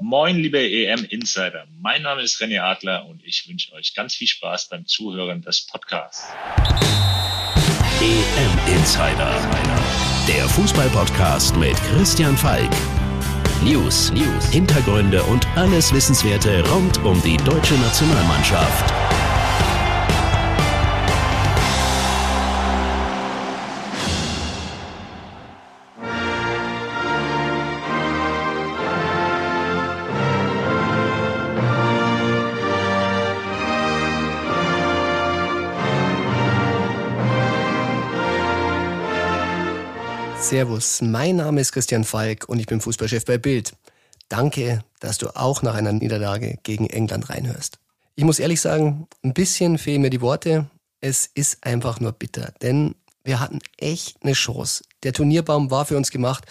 Moin, liebe EM-Insider. Mein Name ist René Adler und ich wünsche euch ganz viel Spaß beim Zuhören des Podcasts. EM-Insider, der Fußball-Podcast mit Christian Falk. News, News, Hintergründe und alles Wissenswerte rund um die deutsche Nationalmannschaft. Servus, mein Name ist Christian Falk und ich bin Fußballchef bei Bild. Danke, dass du auch nach einer Niederlage gegen England reinhörst. Ich muss ehrlich sagen, ein bisschen fehlen mir die Worte. Es ist einfach nur bitter, denn wir hatten echt eine Chance. Der Turnierbaum war für uns gemacht.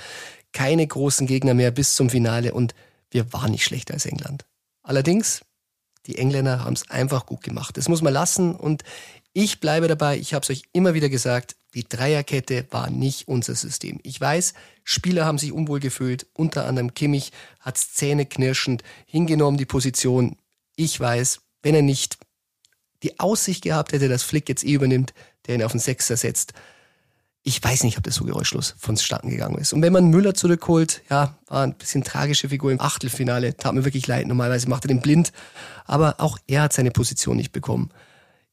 Keine großen Gegner mehr bis zum Finale und wir waren nicht schlechter als England. Allerdings, die Engländer haben es einfach gut gemacht. Das muss man lassen und ich bleibe dabei, ich habe es euch immer wieder gesagt, die Dreierkette war nicht unser System. Ich weiß, Spieler haben sich unwohl gefühlt, unter anderem Kimmich hat zähneknirschend hingenommen, die Position. Ich weiß, wenn er nicht die Aussicht gehabt hätte, dass Flick jetzt eh übernimmt, der ihn auf den Sechser setzt, ich weiß nicht, ob das so geräuschlos vonstatten gegangen ist. Und wenn man Müller zurückholt, ja, war ein bisschen tragische Figur im Achtelfinale, tat mir wirklich leid. Normalerweise macht er den blind, aber auch er hat seine Position nicht bekommen.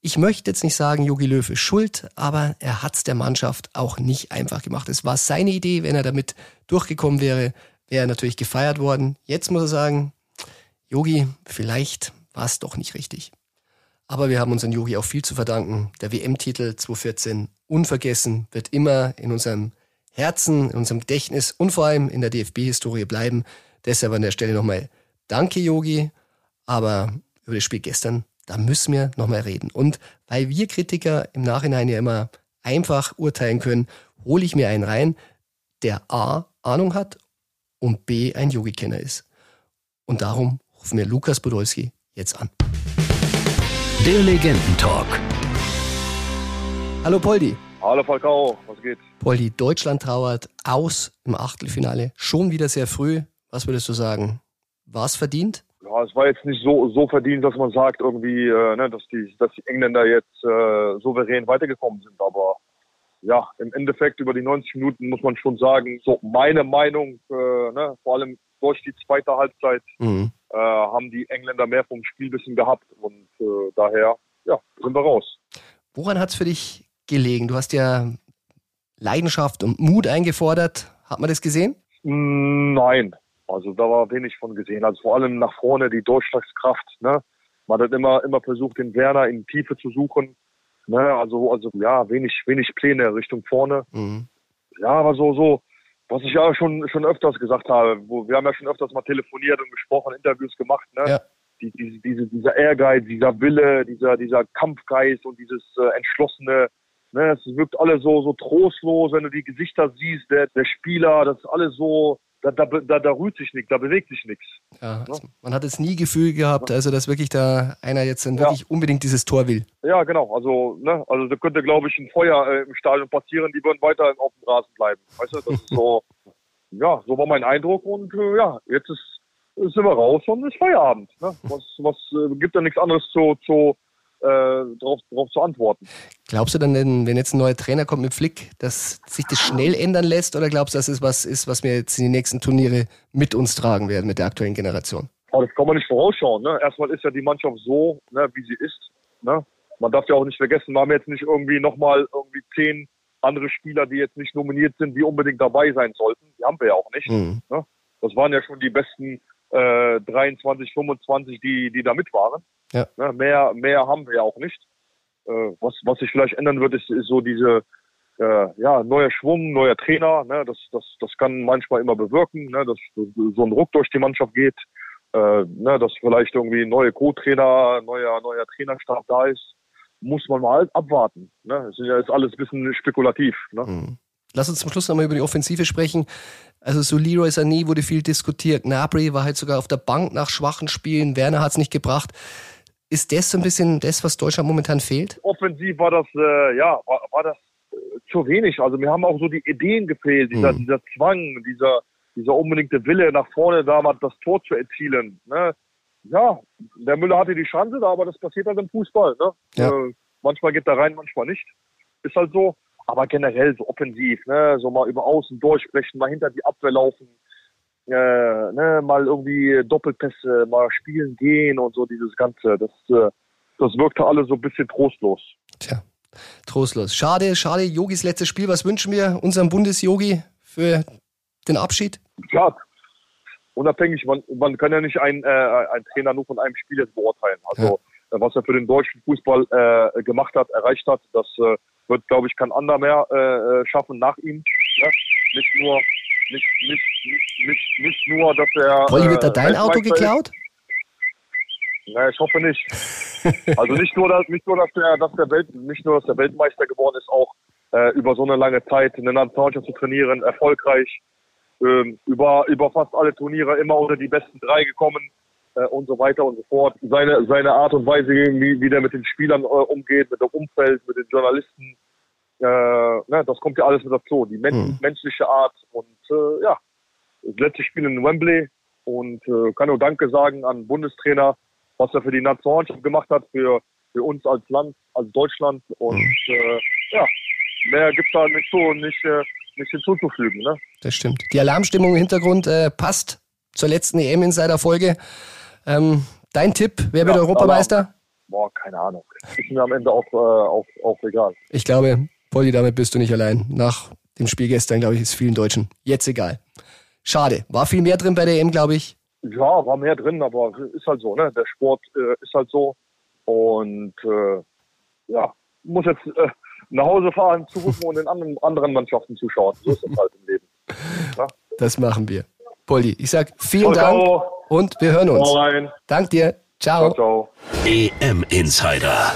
Ich möchte jetzt nicht sagen, Jogi Löw ist schuld, aber er hat es der Mannschaft auch nicht einfach gemacht. Es war seine Idee, wenn er damit durchgekommen wäre, wäre er natürlich gefeiert worden. Jetzt muss er sagen, Yogi, vielleicht war es doch nicht richtig. Aber wir haben unseren Yogi auch viel zu verdanken. Der WM-Titel 2014 unvergessen, wird immer in unserem Herzen, in unserem Gedächtnis und vor allem in der DFB-Historie bleiben. Deshalb an der Stelle nochmal Danke, Yogi. Aber über das Spiel gestern da müssen wir nochmal reden. Und weil wir Kritiker im Nachhinein ja immer einfach urteilen können, hole ich mir einen rein, der A, Ahnung hat und B, ein Yogi-Kenner ist. Und darum rufen wir Lukas Podolski jetzt an. Der Legendentalk. Hallo Poldi. Hallo Falcao, was geht? Poldi, Deutschland trauert aus im Achtelfinale. Schon wieder sehr früh. Was würdest du sagen? War es verdient? Ja, es war jetzt nicht so, so verdient, dass man sagt irgendwie, äh, ne, dass die, dass die Engländer jetzt äh, souverän weitergekommen sind. Aber ja, im Endeffekt über die 90 Minuten muss man schon sagen, so meine Meinung, äh, ne, vor allem durch die zweite Halbzeit mhm. äh, haben die Engländer mehr vom Spielwissen gehabt und äh, daher, ja, sind wir raus. Woran hat es für dich gelegen? Du hast ja Leidenschaft und Mut eingefordert. Hat man das gesehen? Nein, also da war wenig von gesehen. Also vor allem nach vorne die Durchschlagskraft. Ne? Man hat immer immer versucht, den Werner in Tiefe zu suchen. Ne? Also also ja wenig wenig Pläne Richtung vorne. Mhm. Ja, aber so so was ich ja schon schon öfters gesagt habe. Wo wir haben ja schon öfters mal telefoniert und gesprochen, Interviews gemacht. Ne? Ja. Die, diese, diese, dieser Ehrgeiz, dieser Wille, dieser dieser Kampfgeist und dieses äh, entschlossene Ne, es wirkt alles so, so trostlos, wenn du die Gesichter siehst, der, der Spieler, das ist alles so, da, da, da, da rührt sich nichts, da bewegt sich nichts. Ja, ja? Man hat jetzt nie Gefühl gehabt, also dass wirklich da einer jetzt dann wirklich ja. unbedingt dieses Tor will. Ja, genau. Also, ne, also da könnte, glaube ich, ein Feuer äh, im Stadion passieren, die würden weiter auf dem Rasen bleiben. Weißt du, das ist so, ja, so war mein Eindruck und äh, ja, jetzt ist, sind wir raus und ist Feierabend. Ne? Was, was äh, gibt da nichts anderes zu, zu äh, darauf, zu antworten. Glaubst du dann, wenn jetzt ein neuer Trainer kommt mit Flick, dass sich das schnell ändern lässt oder glaubst du, dass es was ist, was wir jetzt in die nächsten Turniere mit uns tragen werden, mit der aktuellen Generation? Aber das kann man nicht vorausschauen. Ne? Erstmal ist ja die Mannschaft so, ne, wie sie ist. Ne? Man darf ja auch nicht vergessen, wir haben jetzt nicht irgendwie nochmal irgendwie zehn andere Spieler, die jetzt nicht nominiert sind, die unbedingt dabei sein sollten. Die haben wir ja auch nicht. Mhm. Ne? Das waren ja schon die besten äh, 23, 25, die, die da mit waren. Ja. Ne, mehr, mehr haben wir ja auch nicht. Äh, was, was sich vielleicht ändern wird, ist, ist so diese, äh, ja, neuer Schwung, neuer Trainer. Ne, das, das, das kann manchmal immer bewirken, ne, dass so ein Ruck durch die Mannschaft geht. Äh, ne, dass vielleicht irgendwie neue Co-Trainer, neuer, neuer Trainerstab da ist. Muss man mal abwarten. Ne? Das ist ja jetzt alles ein bisschen spekulativ. Ne? Mhm. Lass uns zum Schluss nochmal über die Offensive sprechen. Also so Leroy Sané wurde viel diskutiert. Gnabry war halt sogar auf der Bank nach schwachen Spielen. Werner hat es nicht gebracht. Ist das so ein bisschen das, was Deutschland momentan fehlt? Offensiv war das, äh, ja, war, war das äh, zu wenig. Also mir haben auch so die Ideen gefehlt, dieser, mhm. dieser Zwang, dieser, dieser unbedingte Wille nach vorne da mal das Tor zu erzielen. Ne? Ja, der Müller hatte die Chance da, aber das passiert halt im Fußball. Ne? Ja. Äh, manchmal geht er rein, manchmal nicht. Ist halt so. Aber generell so offensiv, ne? so mal über außen durchbrechen, mal hinter die Abwehr laufen, äh, ne? mal irgendwie Doppelpässe, mal spielen gehen und so dieses Ganze. Das, äh, das wirkte alles so ein bisschen trostlos. Tja, trostlos. Schade, schade, Yogis letztes Spiel. Was wünschen wir unserem Bundesyogi für den Abschied? Ja, unabhängig, man, man kann ja nicht einen, äh, einen Trainer nur von einem Spiel jetzt beurteilen. Also ja. was er für den deutschen Fußball äh, gemacht hat, erreicht hat, das äh, wird, glaube ich, kein anderer mehr äh, äh, schaffen nach ihm. Ja? Nicht nur, nicht, nicht, nicht, nicht, nicht nur, dass er. Olli, wird da dein Auto geklaut? Ist. Na, ich hoffe nicht. Also nicht nur, dass, nicht nur, dass der, dass der Welt, nicht nur, dass der Weltmeister geworden ist, auch äh, über so eine lange Zeit eine Nationalmannschaft zu trainieren, erfolgreich, ähm, über, über fast alle Turniere immer unter die besten drei gekommen äh, und so weiter und so fort. Seine, seine Art und Weise, wie, wie der mit den Spielern äh, umgeht, mit dem Umfeld, mit den Journalisten, äh, ne, das kommt ja alles mit dazu. Die men hm. menschliche Art und äh, ja, das letzte Spiel in Wembley und äh, kann nur Danke sagen an Bundestrainer, was er für die Nationalmannschaft gemacht hat, für, für uns als Land, als Deutschland und äh, ja, mehr gibt's da nicht so nicht, äh, nicht hinzuzufügen. Ne? Das stimmt. Die Alarmstimmung im Hintergrund äh, passt zur letzten EM-Insider-Folge. Ähm, dein Tipp, wer wird Europameister? Boah, keine Ahnung. Ist mir am Ende auch, äh, auch, auch egal. Ich glaube, Polly, damit bist du nicht allein. Nach dem Spiel gestern, glaube ich, ist vielen Deutschen jetzt egal. Schade. War viel mehr drin bei der EM, glaube ich. Ja, war mehr drin, aber ist halt so, ne? Der Sport äh, ist halt so. Und äh, ja, muss jetzt äh, nach Hause fahren, zugucken und den anderen, anderen Mannschaften zuschauen. So ist es halt im Leben. Ja? Das machen wir. Polly, ich sag vielen ciao, Dank ciao. und wir hören uns. Rein. Dank dir. Ciao. ciao, ciao. EM Insider.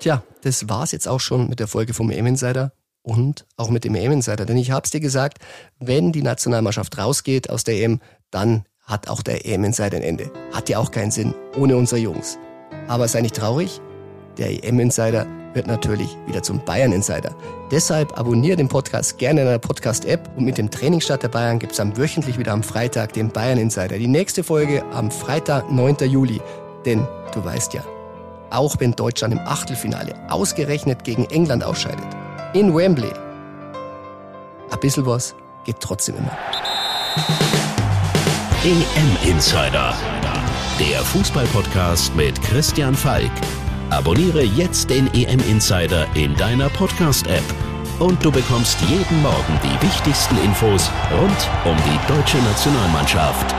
Tja, das war's jetzt auch schon mit der Folge vom EM Insider und auch mit dem EM Insider. Denn ich hab's dir gesagt, wenn die Nationalmannschaft rausgeht aus der EM, dann hat auch der EM-Insider ein Ende. Hat ja auch keinen Sinn ohne unsere Jungs. Aber sei nicht traurig, der EM-Insider wird natürlich wieder zum Bayern-Insider. Deshalb abonniere den Podcast gerne in einer Podcast-App und mit dem Trainingsstart der Bayern gibt es dann wöchentlich wieder am Freitag den Bayern-Insider. Die nächste Folge am Freitag, 9. Juli. Denn du weißt ja, auch wenn Deutschland im Achtelfinale ausgerechnet gegen England ausscheidet, in Wembley, ein bisschen was geht trotzdem immer. EM Insider, der Fußballpodcast mit Christian Falk. Abonniere jetzt den EM Insider in deiner Podcast-App und du bekommst jeden Morgen die wichtigsten Infos rund um die deutsche Nationalmannschaft.